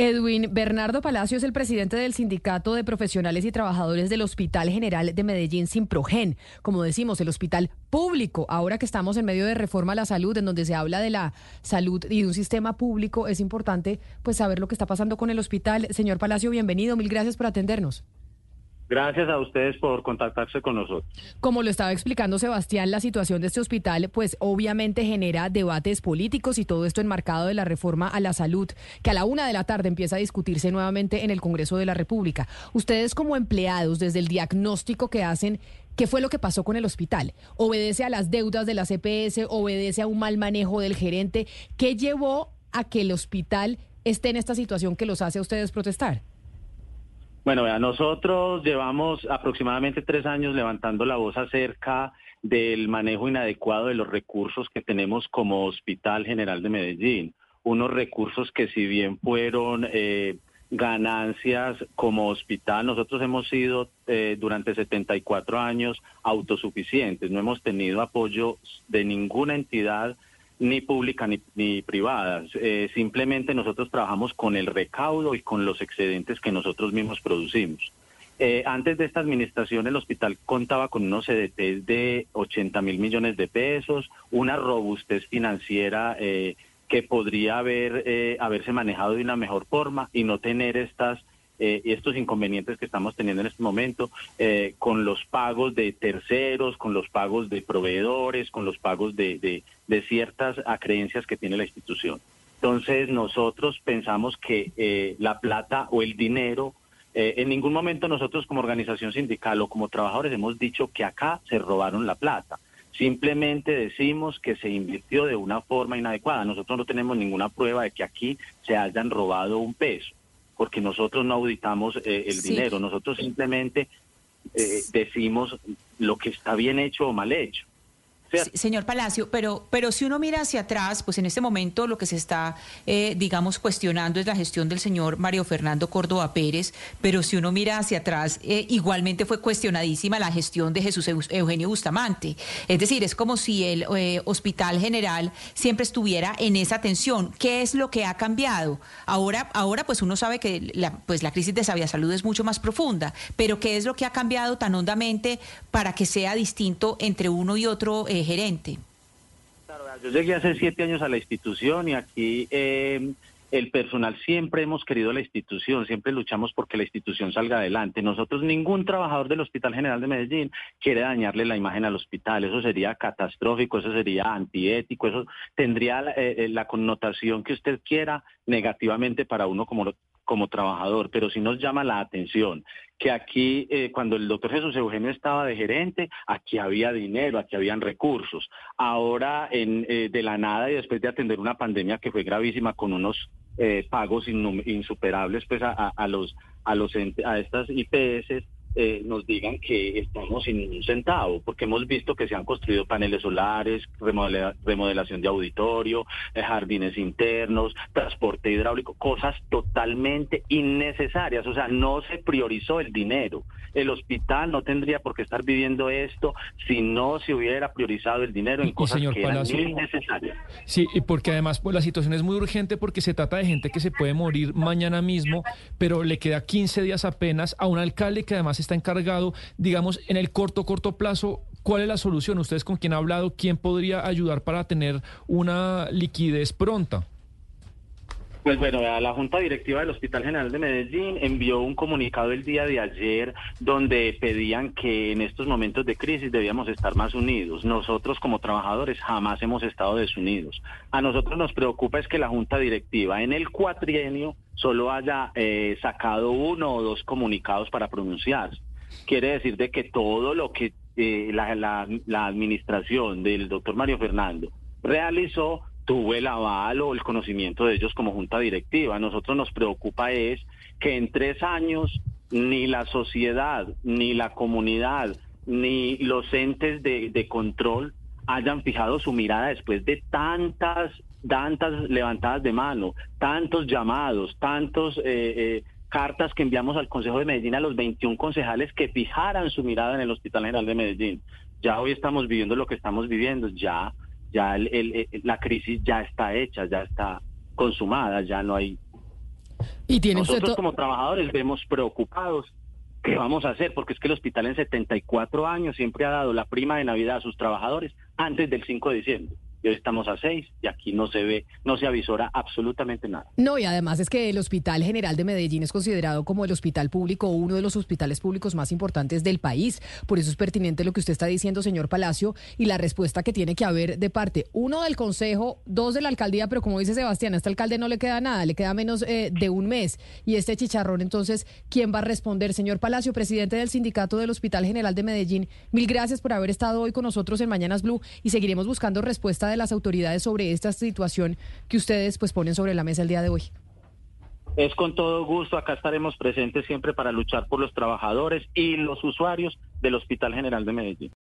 Edwin Bernardo Palacio es el presidente del Sindicato de Profesionales y Trabajadores del Hospital General de Medellín, Simprogen. Como decimos, el hospital público. Ahora que estamos en medio de reforma a la salud, en donde se habla de la salud y de un sistema público, es importante pues saber lo que está pasando con el hospital. Señor Palacio, bienvenido. Mil gracias por atendernos. Gracias a ustedes por contactarse con nosotros. Como lo estaba explicando Sebastián, la situación de este hospital pues obviamente genera debates políticos y todo esto enmarcado de la reforma a la salud, que a la una de la tarde empieza a discutirse nuevamente en el Congreso de la República. Ustedes como empleados, desde el diagnóstico que hacen, ¿Qué fue lo que pasó con el hospital? ¿Obedece a las deudas de la CPS? ¿Obedece a un mal manejo del gerente? ¿Qué llevó a que el hospital esté en esta situación que los hace a ustedes protestar? Bueno, vea, nosotros llevamos aproximadamente tres años levantando la voz acerca del manejo inadecuado de los recursos que tenemos como Hospital General de Medellín. Unos recursos que si bien fueron eh, ganancias como hospital, nosotros hemos sido eh, durante 74 años autosuficientes, no hemos tenido apoyo de ninguna entidad ni pública ni, ni privada. Eh, simplemente nosotros trabajamos con el recaudo y con los excedentes que nosotros mismos producimos. Eh, antes de esta administración, el hospital contaba con unos CDTs de 80 mil millones de pesos, una robustez financiera eh, que podría haber, haberse manejado de una mejor forma y no tener estas eh, estos inconvenientes que estamos teniendo en este momento eh, con los pagos de terceros, con los pagos de proveedores, con los pagos de, ciertas acreencias que tiene la institución. Entonces nosotros pensamos que eh, la plata o el dinero, en ningún momento nosotros como organización sindical o como trabajadores hemos dicho que acá se robaron la plata. Simplemente decimos que se invirtió de una forma inadecuada. Nosotros no tenemos ninguna prueba de que aquí se hayan robado un peso porque nosotros no auditamos eh, el dinero, nosotros simplemente eh, decimos lo que está bien hecho o mal hecho señor Palacio, pero, pero si uno mira hacia atrás, pues en este momento lo que se está, eh, digamos, cuestionando es la gestión del señor Mario Fernando Córdoba Pérez, pero si uno mira hacia atrás, eh, igualmente fue cuestionadísima la gestión de Jesús Eugenio Bustamante. Es decir, es como si el eh, Hospital General siempre estuviera en esa tensión. ¿Qué es lo que ha cambiado? Ahora, ahora pues uno sabe que la, pues la crisis de Sabia Salud es mucho más profunda, pero ¿qué es lo que ha cambiado tan hondamente para que sea distinto entre uno y otro? Gerente? Yo llegué hace siete años a la institución y aquí eh, el personal siempre hemos querido la institución, siempre luchamos porque la institución salga adelante. Nosotros, ningún trabajador del Hospital General de Medellín quiere dañarle la imagen al hospital. Eso sería catastrófico, eso sería antiético, eso tendría eh, eh, la connotación que usted quiera negativamente para uno como, como trabajador, pero si nos llama la atención que aquí, eh, cuando el doctor Jesús Eugenio estaba de gerente, aquí había dinero, aquí habían recursos. Ahora, en, eh, de la nada y después de atender una pandemia que fue gravísima con unos eh, pagos insuperables pues a, a, los a los a estas IPS eh, nos digan que estamos sin un centavo, porque hemos visto que se han construido paneles solares, remodelación de auditorio, eh, jardines internos, transporte hidráulico, cosas totalmente innecesarias. O sea, no se priorizó el dinero. El hospital no tendría por qué estar viviendo esto si no se hubiera priorizado el dinero en cosas que eran innecesarias. Sí, y porque además pues, la situación es muy urgente porque se trata de gente que se puede morir mañana mismo, pero le queda 15 días apenas a un alcalde que además está encargado, digamos, en el corto, corto plazo, ¿cuál es la solución? ¿Ustedes con quién han hablado? ¿Quién podría ayudar para tener una liquidez pronta? Pues bueno, la Junta Directiva del Hospital General de Medellín envió un comunicado el día de ayer donde pedían que en estos momentos de crisis debíamos estar más unidos. Nosotros como trabajadores jamás hemos estado desunidos. A nosotros nos preocupa es que la Junta Directiva en el cuatrienio solo haya eh, sacado uno o dos comunicados para pronunciarse. Quiere decir de que todo lo que eh, la, la administración del doctor Mario Fernando realizó tuvo el aval o el conocimiento de ellos como junta directiva. A nosotros nos preocupa es que en tres años ni la sociedad, ni la comunidad, ni los entes de, control hayan fijado su mirada después de tantas, tantas levantadas de mano, tantos llamados, tantos... Eh, eh, cartas que enviamos al Consejo de Medellín a los 21 concejales que fijaran su mirada en el Hospital General de Medellín. Ya hoy estamos viviendo lo que estamos viviendo, ya ya la crisis ya está hecha, ya está consumada, ya no hay Y tiene Nosotros como trabajadores vemos preocupados qué vamos a hacer, porque es que el hospital en 74 años siempre ha dado la prima de Navidad a sus trabajadores antes del 5 de diciembre estamos a seis y aquí no se ve, no se avisora absolutamente nada. No, y además es que el Hospital General de Medellín es considerado como el hospital público, uno de los hospitales públicos más importantes del país. Por eso es pertinente lo que usted está diciendo, señor Palacio, y la respuesta que tiene que haber de parte, uno del Consejo, dos de la alcaldía, pero como dice Sebastián, a este alcalde no le queda nada, le queda menos eh, de un mes. Y este chicharrón, entonces, ¿quién va a responder? Señor Palacio, presidente del Sindicato del Hospital General de Medellín, mil gracias por haber estado hoy con nosotros en Mañanas Blue y seguiremos buscando respuesta de las autoridades sobre esta situación que ustedes pues ponen sobre la mesa el día de hoy. Es con todo gusto, acá estaremos presentes siempre para luchar por los trabajadores y los usuarios del Hospital General de Medellín.